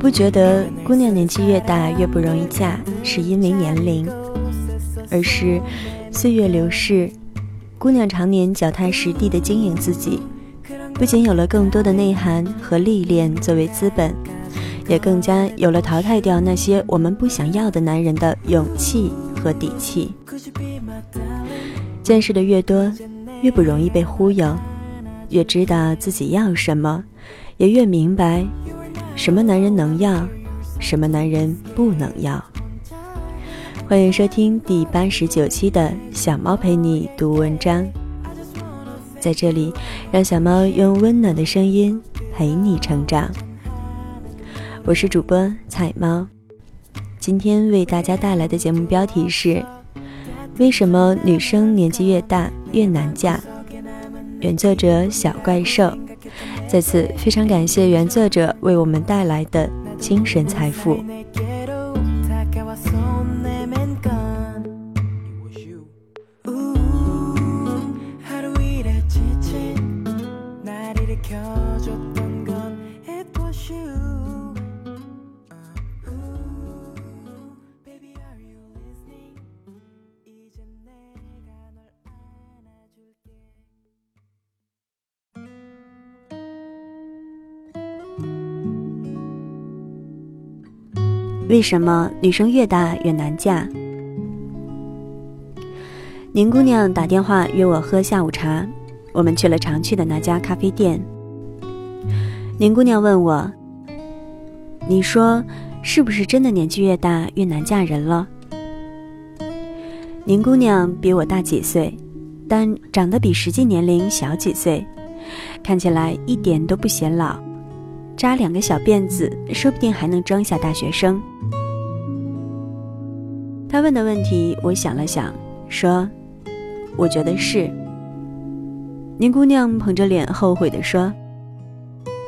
不觉得姑娘年纪越大越不容易嫁，是因为年龄，而是岁月流逝，姑娘常年脚踏实地的经营自己，不仅有了更多的内涵和历练作为资本，也更加有了淘汰掉那些我们不想要的男人的勇气和底气。见识的越多，越不容易被忽悠，越知道自己要什么，也越明白。什么男人能要，什么男人不能要？欢迎收听第八十九期的小猫陪你读文章。在这里，让小猫用温暖的声音陪你成长。我是主播彩猫，今天为大家带来的节目标题是：为什么女生年纪越大越难嫁？原作者小怪兽。在此，非常感谢原作者为我们带来的精神财富。为什么女生越大越难嫁？宁姑娘打电话约我喝下午茶，我们去了常去的那家咖啡店。宁姑娘问我：“你说是不是真的年纪越大越难嫁人了？”宁姑娘比我大几岁，但长得比实际年龄小几岁，看起来一点都不显老，扎两个小辫子，说不定还能装下大学生。他问的问题，我想了想，说：“我觉得是。”宁姑娘捧着脸后悔地说：“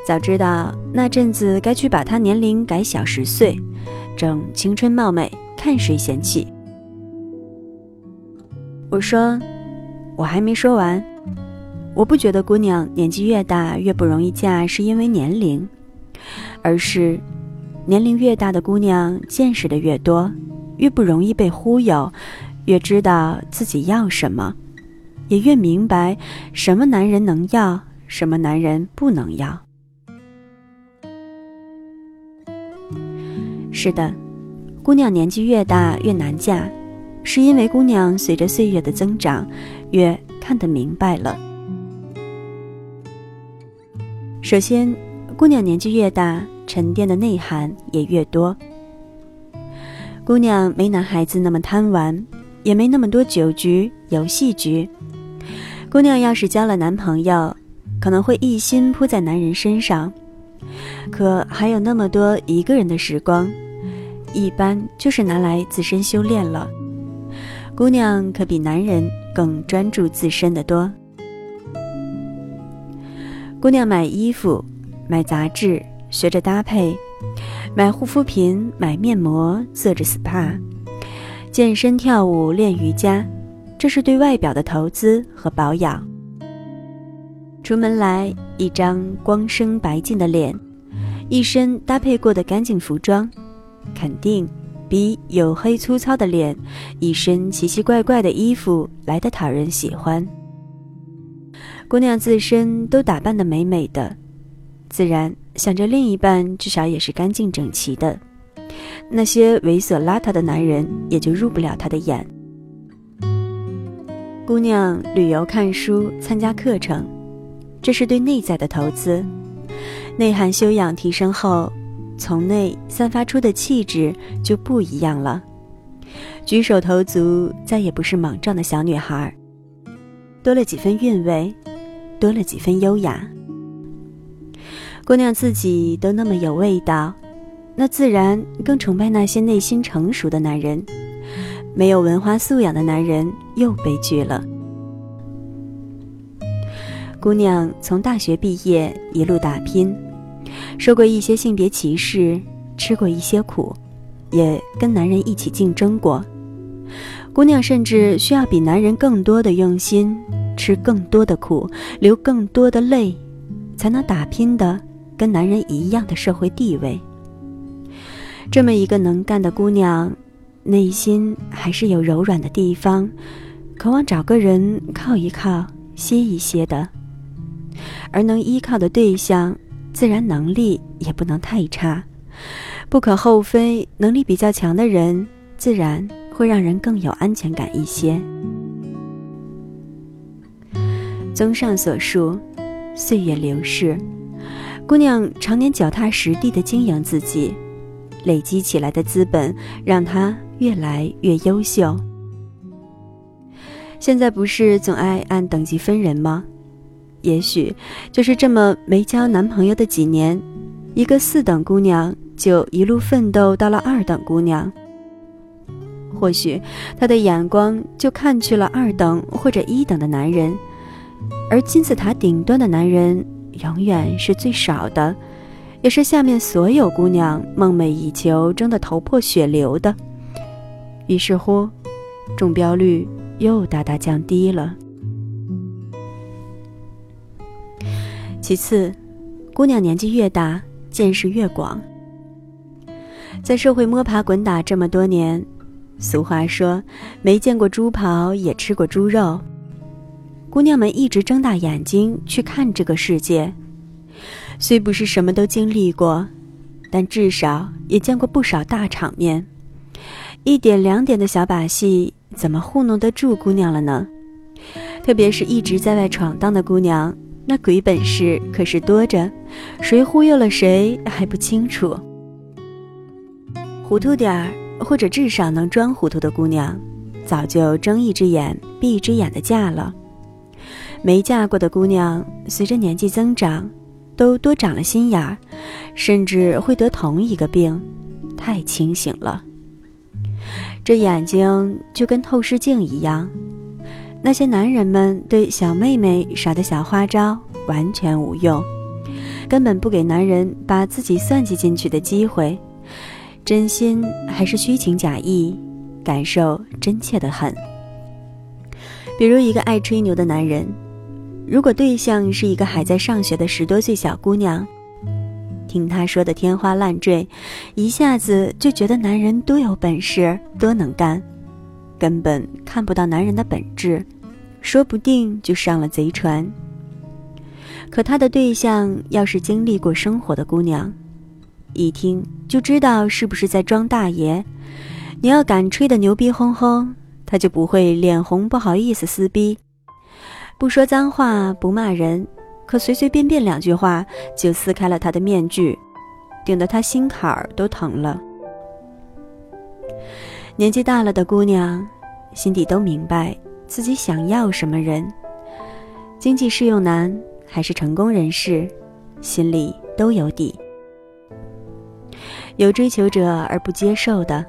早知道那阵子该去把她年龄改小十岁，整青春貌美，看谁嫌弃。”我说：“我还没说完，我不觉得姑娘年纪越大越不容易嫁是因为年龄，而是年龄越大的姑娘见识的越多。”越不容易被忽悠，越知道自己要什么，也越明白什么男人能要，什么男人不能要。是的，姑娘年纪越大越难嫁，是因为姑娘随着岁月的增长，越看得明白了。首先，姑娘年纪越大，沉淀的内涵也越多。姑娘没男孩子那么贪玩，也没那么多酒局、游戏局。姑娘要是交了男朋友，可能会一心扑在男人身上，可还有那么多一个人的时光，一般就是拿来自身修炼了。姑娘可比男人更专注自身的多。姑娘买衣服、买杂志，学着搭配。买护肤品，买面膜，做着 SPA，健身、跳舞、练瑜伽，这是对外表的投资和保养。出门来，一张光生白净的脸，一身搭配过的干净服装，肯定比黝黑粗糙的脸，一身奇奇怪怪的衣服来的讨人喜欢。姑娘自身都打扮的美美的，自然。想着另一半至少也是干净整齐的，那些猥琐邋遢的男人也就入不了她的眼。姑娘旅游、看书、参加课程，这是对内在的投资。内涵修养提升后，从内散发出的气质就不一样了。举手投足再也不是莽撞的小女孩，多了几分韵味，多了几分优雅。姑娘自己都那么有味道，那自然更崇拜那些内心成熟的男人。没有文化素养的男人又悲剧了。姑娘从大学毕业一路打拼，受过一些性别歧视，吃过一些苦，也跟男人一起竞争过。姑娘甚至需要比男人更多的用心，吃更多的苦，流更多的泪，才能打拼的。跟男人一样的社会地位，这么一个能干的姑娘，内心还是有柔软的地方，渴望找个人靠一靠、歇一歇的。而能依靠的对象，自然能力也不能太差。不可厚非，能力比较强的人，自然会让人更有安全感一些。综上所述，岁月流逝，姑娘常年脚踏实地的经营自己，累积起来的资本让她越来越优秀。现在不是总爱按等级分人吗？也许就是这么没交男朋友的几年，一个四等姑娘就一路奋斗到了二等姑娘。或许她的眼光就看去了二等或者一等的男人。而金字塔顶端的男人永远是最少的，也是下面所有姑娘梦寐以求、争得头破血流的。于是乎，中标率又大大降低了。其次，姑娘年纪越大，见识越广。在社会摸爬滚打这么多年，俗话说：“没见过猪跑，也吃过猪肉。”姑娘们一直睁大眼睛去看这个世界，虽不是什么都经历过，但至少也见过不少大场面。一点两点的小把戏，怎么糊弄得住姑娘了呢？特别是一直在外闯荡的姑娘，那鬼本事可是多着，谁忽悠了谁还不清楚。糊涂点儿，或者至少能装糊涂的姑娘，早就睁一只眼闭一只眼的嫁了。没嫁过的姑娘，随着年纪增长，都多长了心眼儿，甚至会得同一个病，太清醒了。这眼睛就跟透视镜一样，那些男人们对小妹妹耍的小花招完全无用，根本不给男人把自己算计进去的机会，真心还是虚情假意，感受真切的很。比如一个爱吹牛的男人。如果对象是一个还在上学的十多岁小姑娘，听他说的天花乱坠，一下子就觉得男人多有本事，多能干，根本看不到男人的本质，说不定就上了贼船。可他的对象要是经历过生活的姑娘，一听就知道是不是在装大爷。你要敢吹得牛逼哄哄，他就不会脸红不好意思撕逼。不说脏话，不骂人，可随随便便两句话就撕开了他的面具，顶得他心坎儿都疼了。年纪大了的姑娘，心底都明白自己想要什么人，经济适用男还是成功人士，心里都有底。有追求者而不接受的，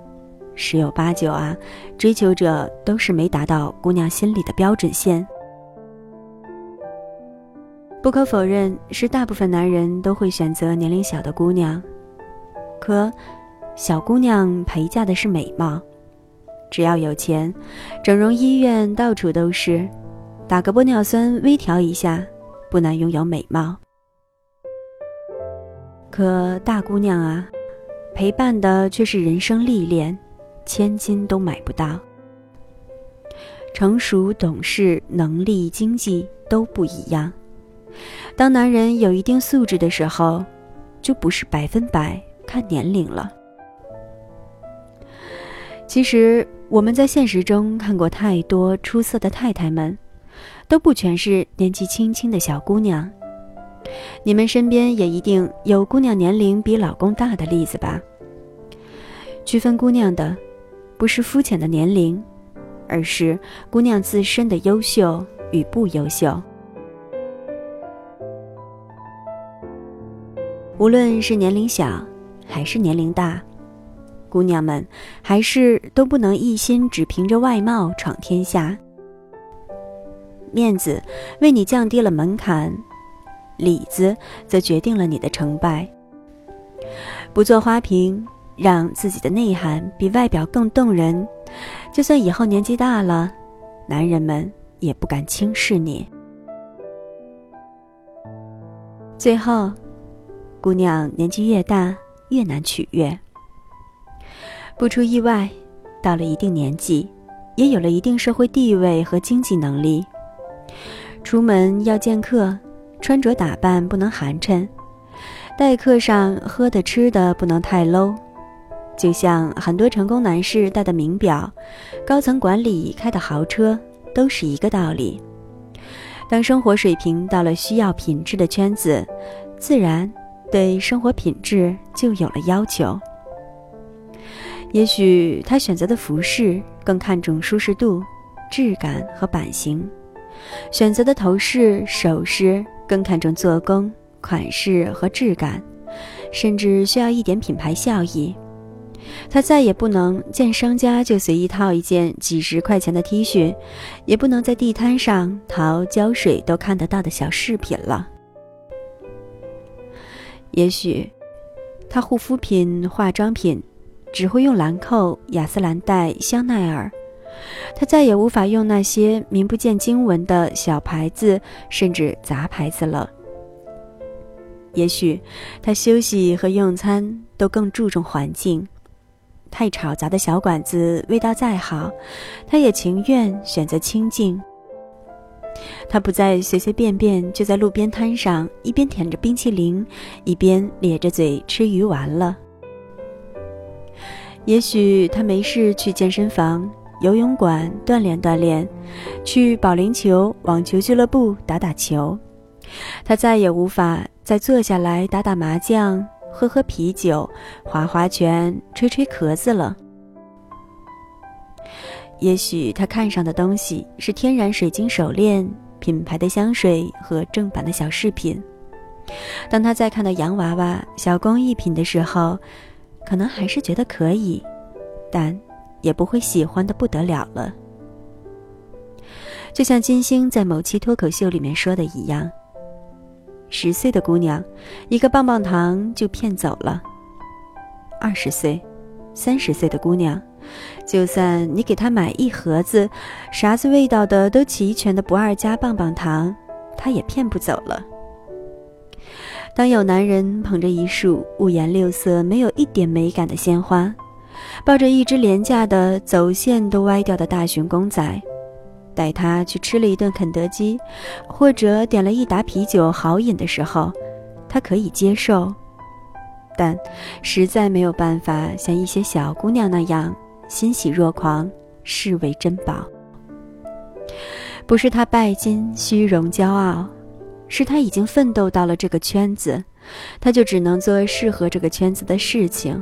十有八九啊，追求者都是没达到姑娘心里的标准线。不可否认，是大部分男人都会选择年龄小的姑娘。可，小姑娘陪嫁的是美貌，只要有钱，整容医院到处都是，打个玻尿酸微调一下，不难拥有美貌。可大姑娘啊，陪伴的却是人生历练，千金都买不到。成熟、懂事、能力、经济都不一样。当男人有一定素质的时候，就不是百分百看年龄了。其实我们在现实中看过太多出色的太太们，都不全是年纪轻轻的小姑娘。你们身边也一定有姑娘年龄比老公大的例子吧？区分姑娘的，不是肤浅的年龄，而是姑娘自身的优秀与不优秀。无论是年龄小，还是年龄大，姑娘们还是都不能一心只凭着外貌闯天下。面子为你降低了门槛，里子则决定了你的成败。不做花瓶，让自己的内涵比外表更动人，就算以后年纪大了，男人们也不敢轻视你。最后。姑娘年纪越大，越难取悦。不出意外，到了一定年纪，也有了一定社会地位和经济能力。出门要见客，穿着打扮不能寒碜，待客上喝的吃的不能太 low。就像很多成功男士戴的名表，高层管理开的豪车，都是一个道理。当生活水平到了需要品质的圈子，自然对生活品质就有了要求。也许他选择的服饰更看重舒适度、质感和版型，选择的头饰、首饰更看重做工、款式和质感，甚至需要一点品牌效益。他再也不能见商家就随意套一件几十块钱的 T 恤，也不能在地摊上淘胶水都看得到的小饰品了。也许，他护肤品、化妆品只会用兰蔻、雅诗兰黛、香奈儿，他再也无法用那些名不见经文的小牌子，甚至杂牌子了。也许，他休息和用餐都更注重环境。太吵杂的小馆子，味道再好，他也情愿选择清静。他不再随随便便就在路边摊上一边舔着冰淇淋，一边咧着嘴吃鱼丸了。也许他没事去健身房、游泳馆锻炼锻炼，去保龄球、网球俱乐部打打球。他再也无法再坐下来打打麻将。喝喝啤酒，划划拳，吹吹壳子了。也许他看上的东西是天然水晶手链、品牌的香水和正版的小饰品。当他再看到洋娃娃、小工艺品的时候，可能还是觉得可以，但也不会喜欢的不得了了。就像金星在某期脱口秀里面说的一样。十岁的姑娘，一个棒棒糖就骗走了。二十岁、三十岁的姑娘，就算你给他买一盒子啥子味道的都齐全的不二家棒棒糖，他也骗不走了。当有男人捧着一束五颜六色、没有一点美感的鲜花，抱着一只廉价的、走线都歪掉的大熊公仔。带他去吃了一顿肯德基，或者点了一打啤酒好饮的时候，他可以接受，但实在没有办法像一些小姑娘那样欣喜若狂，视为珍宝。不是他拜金、虚荣、骄傲，是他已经奋斗到了这个圈子，他就只能做适合这个圈子的事情。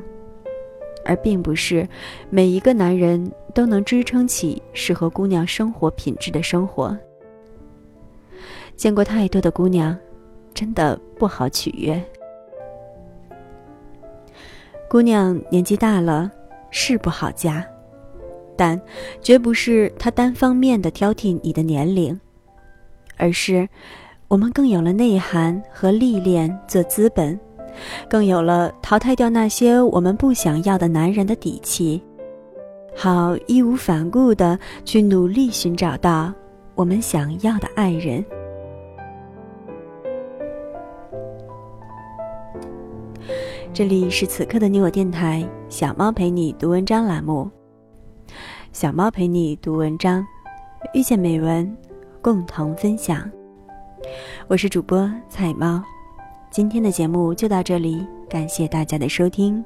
而并不是每一个男人都能支撑起适合姑娘生活品质的生活。见过太多的姑娘，真的不好取悦。姑娘年纪大了是不好嫁，但绝不是他单方面的挑剔你的年龄，而是我们更有了内涵和历练做资本。更有了淘汰掉那些我们不想要的男人的底气，好义无反顾的去努力寻找到我们想要的爱人。这里是此刻的你我电台，小猫陪你读文章栏目。小猫陪你读文章，遇见美文，共同分享。我是主播彩猫。今天的节目就到这里，感谢大家的收听。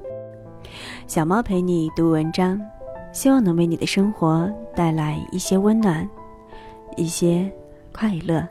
小猫陪你读文章，希望能为你的生活带来一些温暖，一些快乐。